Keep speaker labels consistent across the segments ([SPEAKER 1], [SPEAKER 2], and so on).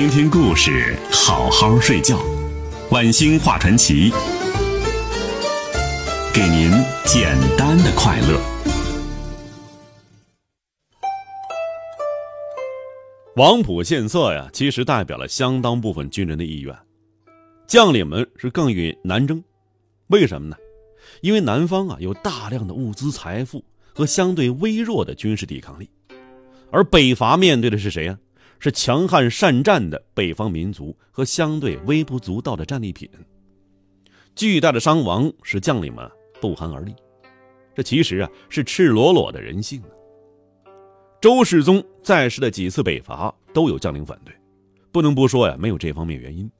[SPEAKER 1] 听听故事，好好睡觉。晚星话传奇，给您简单的快乐。
[SPEAKER 2] 王普献策呀，其实代表了相当部分军人的意愿。将领们是更愿南征，为什么呢？因为南方啊有大量的物资财富和相对微弱的军事抵抗力，而北伐面对的是谁呀？是强悍善战的北方民族和相对微不足道的战利品。巨大的伤亡使将领们不寒而栗，这其实啊是赤裸裸的人性。周世宗在世的几次北伐都有将领反对，不能不说呀没有这方面原因。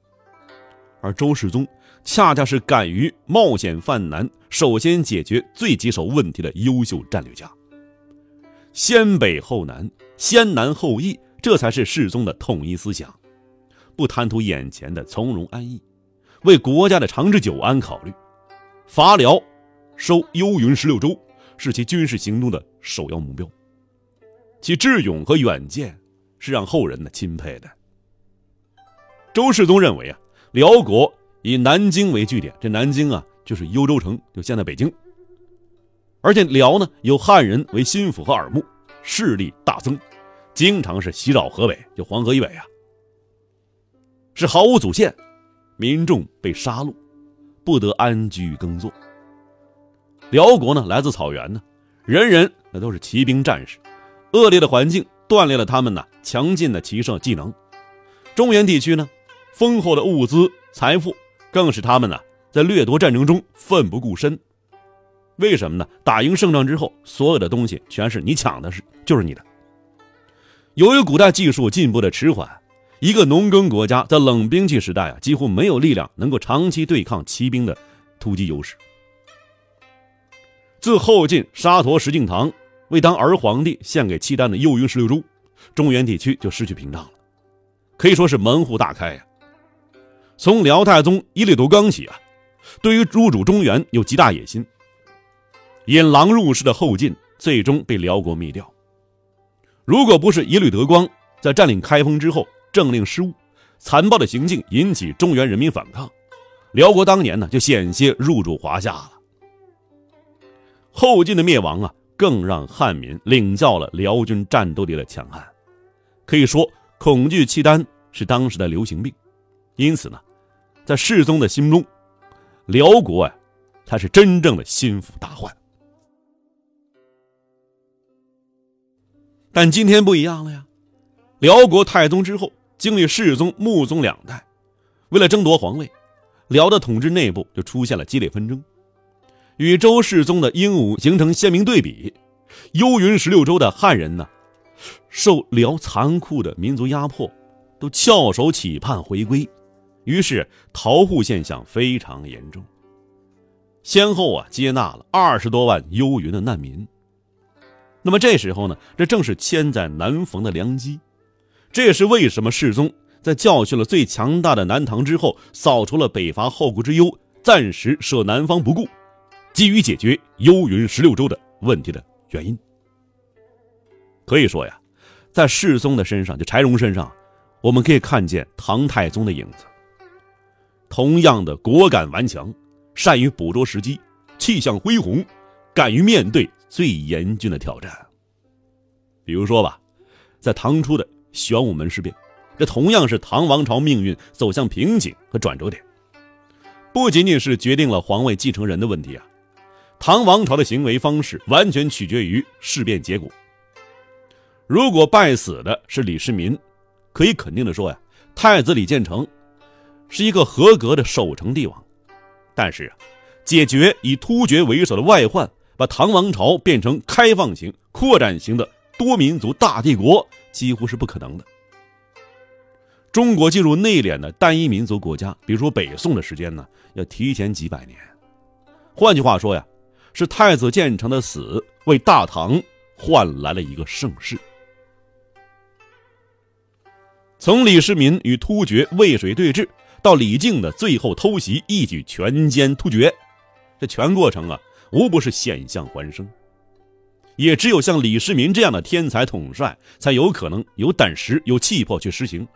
[SPEAKER 2] 而周世宗恰恰是敢于冒险犯难、首先解决最棘手问题的优秀战略家。先北后南，先南后易，这才是世宗的统一思想。不贪图眼前的从容安逸，为国家的长治久安考虑。伐辽、收幽云十六州是其军事行动的首要目标。其智勇和远见是让后人呢钦佩的。周世宗认为啊。辽国以南京为据点，这南京啊就是幽州城，就现在北京。而且辽呢有汉人为心腹和耳目，势力大增，经常是袭扰河北，就黄河以北啊，是毫无祖先，民众被杀戮，不得安居耕作。辽国呢来自草原呢，人人那都是骑兵战士，恶劣的环境锻炼了他们呢强劲的骑射技能。中原地区呢。丰厚的物资财富，更使他们呢在掠夺战争中奋不顾身。为什么呢？打赢胜仗之后，所有的东西全是你抢的，是就是你的。由于古代技术进步的迟缓，一个农耕国家在冷兵器时代啊，几乎没有力量能够长期对抗骑兵的突击优势。自后晋沙陀石敬瑭为当儿皇帝献给契丹的幽云十六州，中原地区就失去屏障了，可以说是门户大开呀。从辽太宗耶律德刚起啊，对于入主中原有极大野心。引狼入室的后晋最终被辽国灭掉。如果不是耶律德光在占领开封之后政令失误，残暴的行径引起中原人民反抗，辽国当年呢就险些入主华夏了。后晋的灭亡啊，更让汉民领教了辽军战斗力的强悍。可以说，恐惧契丹是当时的流行病，因此呢。在世宗的心中，辽国啊，才是真正的心腹大患。但今天不一样了呀，辽国太宗之后，经历世宗、穆宗两代，为了争夺皇位，辽的统治内部就出现了激烈纷争，与周世宗的英武形成鲜明对比。幽云十六州的汉人呢，受辽残酷的民族压迫，都翘首企盼回归。于是逃户现象非常严重，先后啊接纳了二十多万幽云的难民。那么这时候呢，这正是千载难逢的良机。这也是为什么世宗在教训了最强大的南唐之后，扫除了北伐后顾之忧，暂时舍南方不顾，急于解决幽云十六州的问题的原因。可以说呀，在世宗的身上，就柴荣身上，我们可以看见唐太宗的影子。同样的果敢顽强，善于捕捉时机，气象恢宏，敢于面对最严峻的挑战。比如说吧，在唐初的玄武门事变，这同样是唐王朝命运走向瓶颈和转折点。不仅仅是决定了皇位继承人的问题啊，唐王朝的行为方式完全取决于事变结果。如果败死的是李世民，可以肯定的说呀，太子李建成。是一个合格的守成帝王，但是啊，解决以突厥为首的外患，把唐王朝变成开放型、扩展型的多民族大帝国，几乎是不可能的。中国进入内敛的单一民族国家，比如说北宋的时间呢，要提前几百年。换句话说呀，是太子建成的死，为大唐换来了一个盛世。从李世民与突厥渭水对峙。到李靖的最后偷袭，一举全歼突厥，这全过程啊，无不是险象环生。也只有像李世民这样的天才统帅，才有可能有胆识、有气魄去实行。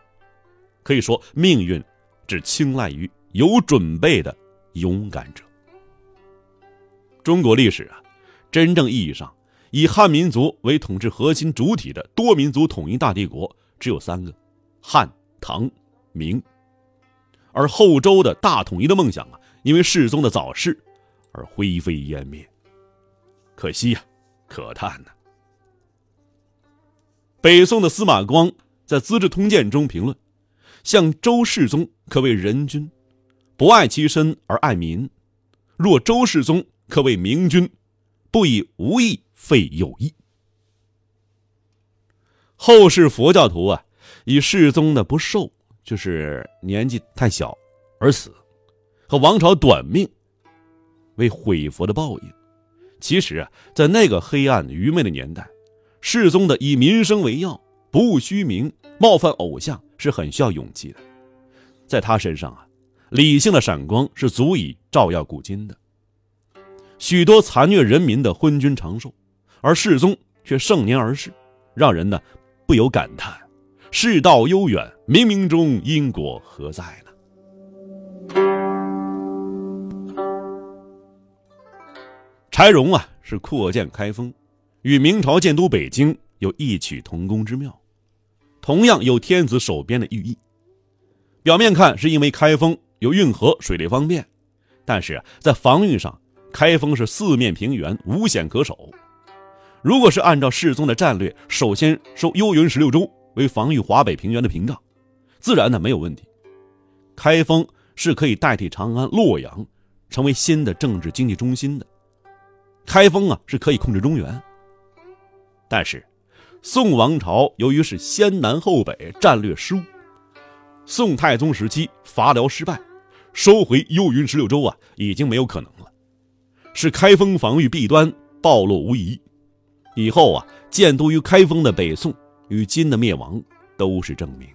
[SPEAKER 2] 可以说命运只青睐于有准备的勇敢者。中国历史啊，真正意义上以汉民族为统治核心主体的多民族统一大帝国只有三个：汉、唐、明。而后周的大统一的梦想啊，因为世宗的早逝而灰飞烟灭。可惜呀，可叹呐！北宋的司马光在《资治通鉴》中评论：“像周世宗可谓仁君，不爱其身而爱民；若周世宗可谓明君，不以无义废有义。”后世佛教徒啊，以世宗的不寿。就是年纪太小而死，和王朝短命为毁佛的报应。其实啊，在那个黑暗愚昧的年代，世宗的以民生为要，不务虚名，冒犯偶像是很需要勇气的。在他身上啊，理性的闪光是足以照耀古今的。许多残虐人民的昏君长寿，而世宗却盛年而逝，让人呢不由感叹。世道悠远，冥冥中因果何在呢？柴荣啊，是扩建开封，与明朝建都北京有异曲同工之妙，同样有天子守边的寓意。表面看是因为开封有运河，水利方便，但是在防御上，开封是四面平原，无险可守。如果是按照世宗的战略，首先收幽云十六州。为防御华北平原的屏障，自然呢没有问题。开封是可以代替长安、洛阳，成为新的政治经济中心的。开封啊是可以控制中原。但是，宋王朝由于是先南后北，战略失误。宋太宗时期伐辽失败，收回幽云十六州啊已经没有可能了，是开封防御弊端暴露无遗。以后啊建都于开封的北宋。与金的灭亡都是证明。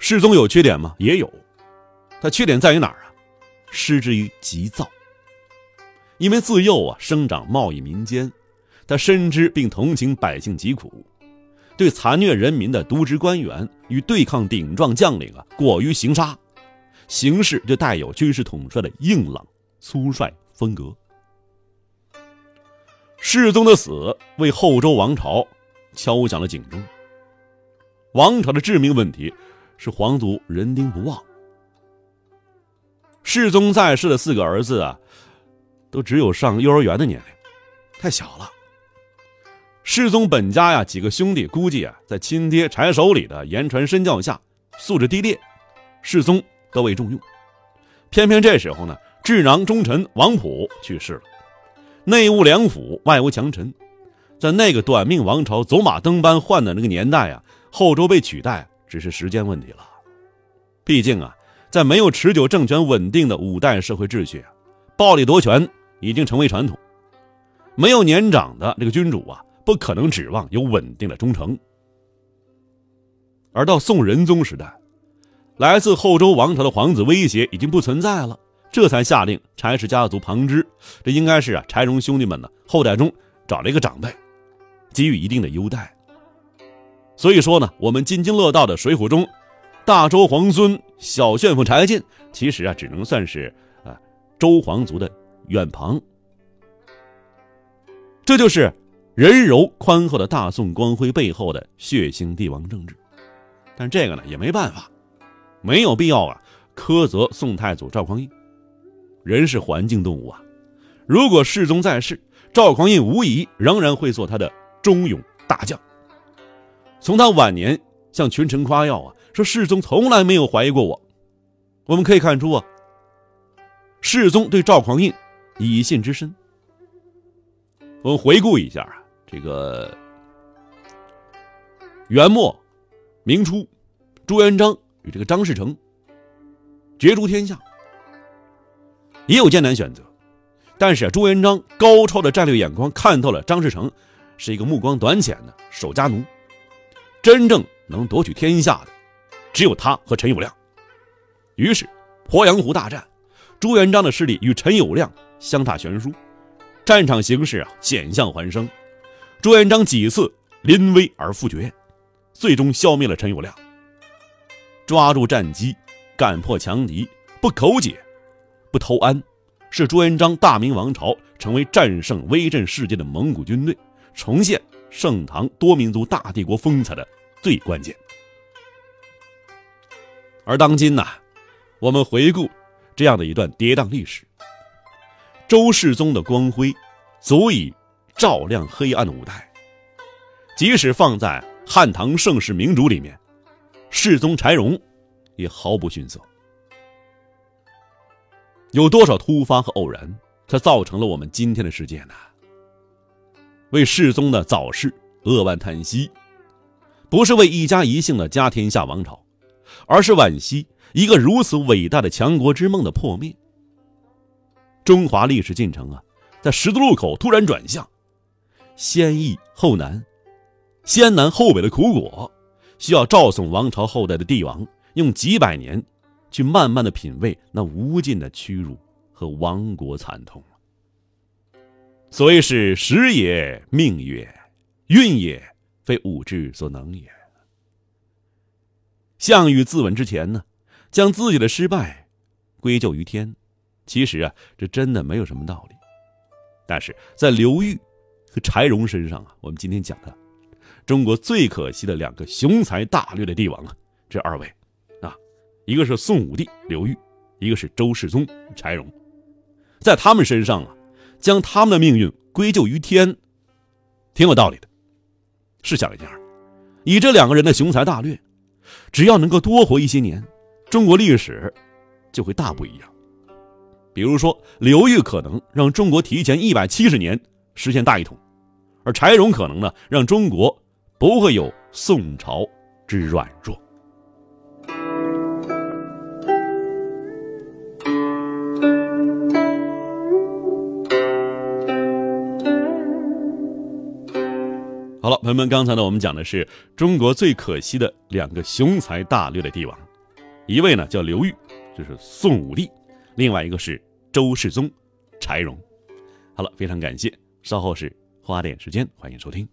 [SPEAKER 2] 世宗有缺点吗？也有，他缺点在于哪儿啊？失之于急躁。因为自幼啊生长贸易民间，他深知并同情百姓疾苦，对残虐人民的渎职官员与对抗顶撞将领啊过于行杀，行事就带有军事统帅的硬朗粗率风格。世宗的死为后周王朝敲响了警钟。王朝的致命问题是皇族人丁不旺。世宗在世的四个儿子啊，都只有上幼儿园的年龄，太小了。世宗本家呀，几个兄弟估计啊，在亲爹柴守礼的言传身教下，素质低劣，世宗都未重用。偏偏这时候呢，智囊忠臣王溥去世了。内务两府，外无强臣，在那个短命王朝走马灯般换的那个年代啊，后周被取代只是时间问题了。毕竟啊，在没有持久政权稳定的五代社会秩序，暴力夺权已经成为传统。没有年长的这个君主啊，不可能指望有稳定的忠诚。而到宋仁宗时代，来自后周王朝的皇子威胁已经不存在了。这才下令柴氏家族旁支，这应该是啊柴荣兄弟们的后代中找了一个长辈，给予一定的优待。所以说呢，我们津津乐道的《水浒》中，大周皇孙小旋风柴进，其实啊只能算是啊周皇族的远旁。这就是仁柔宽厚的大宋光辉背后的血腥帝王政治。但这个呢也没办法，没有必要啊苛责宋太祖赵匡胤。人是环境动物啊，如果世宗在世，赵匡胤无疑仍然会做他的忠勇大将。从他晚年向群臣夸耀啊，说世宗从来没有怀疑过我。我们可以看出啊，世宗对赵匡胤以信之身。我们回顾一下啊，这个元末、明初，朱元璋与这个张士诚角逐天下。也有艰难选择，但是啊朱元璋高超的战略眼光看透了张士诚是一个目光短浅的守家奴，真正能夺取天下的只有他和陈友谅。于是鄱阳湖大战，朱元璋的势力与陈友谅相差悬殊，战场形势啊险象环生，朱元璋几次临危而复决，最终消灭了陈友谅，抓住战机，干破强敌，不口解，不偷安，是朱元璋大明王朝成为战胜威震世界的蒙古军队，重现盛唐多民族大帝国风采的最关键。而当今呢，我们回顾这样的一段跌宕历史，周世宗的光辉足以照亮黑暗的舞台。即使放在汉唐盛世明主里面，世宗柴荣也毫不逊色。有多少突发和偶然，才造成了我们今天的世界呢？为世宗的早逝扼腕叹息，不是为一家一姓的家天下王朝。而是惋惜一个如此伟大的强国之梦的破灭。中华历史进程啊，在十字路口突然转向，先易后难，先南后北的苦果，需要赵宋王朝后代的帝王用几百年，去慢慢的品味那无尽的屈辱和亡国惨痛。所谓是时也命也，运也，非物质所能也。项羽自刎之前呢，将自己的失败归咎于天，其实啊，这真的没有什么道理。但是在刘裕和柴荣身上啊，我们今天讲的中国最可惜的两个雄才大略的帝王啊，这二位啊，一个是宋武帝刘裕，一个是周世宗柴荣，在他们身上啊，将他们的命运归咎于天，挺有道理的。试想一下，以这两个人的雄才大略。只要能够多活一些年，中国历史就会大不一样。比如说，刘裕可能让中国提前一百七十年实现大一统，而柴荣可能呢，让中国不会有宋朝之软弱。好了，朋友们，刚才呢，我们讲的是中国最可惜的两个雄才大略的帝王，一位呢叫刘裕，就是宋武帝；另外一个是周世宗，柴荣。好了，非常感谢，稍后是花点时间，欢迎收听。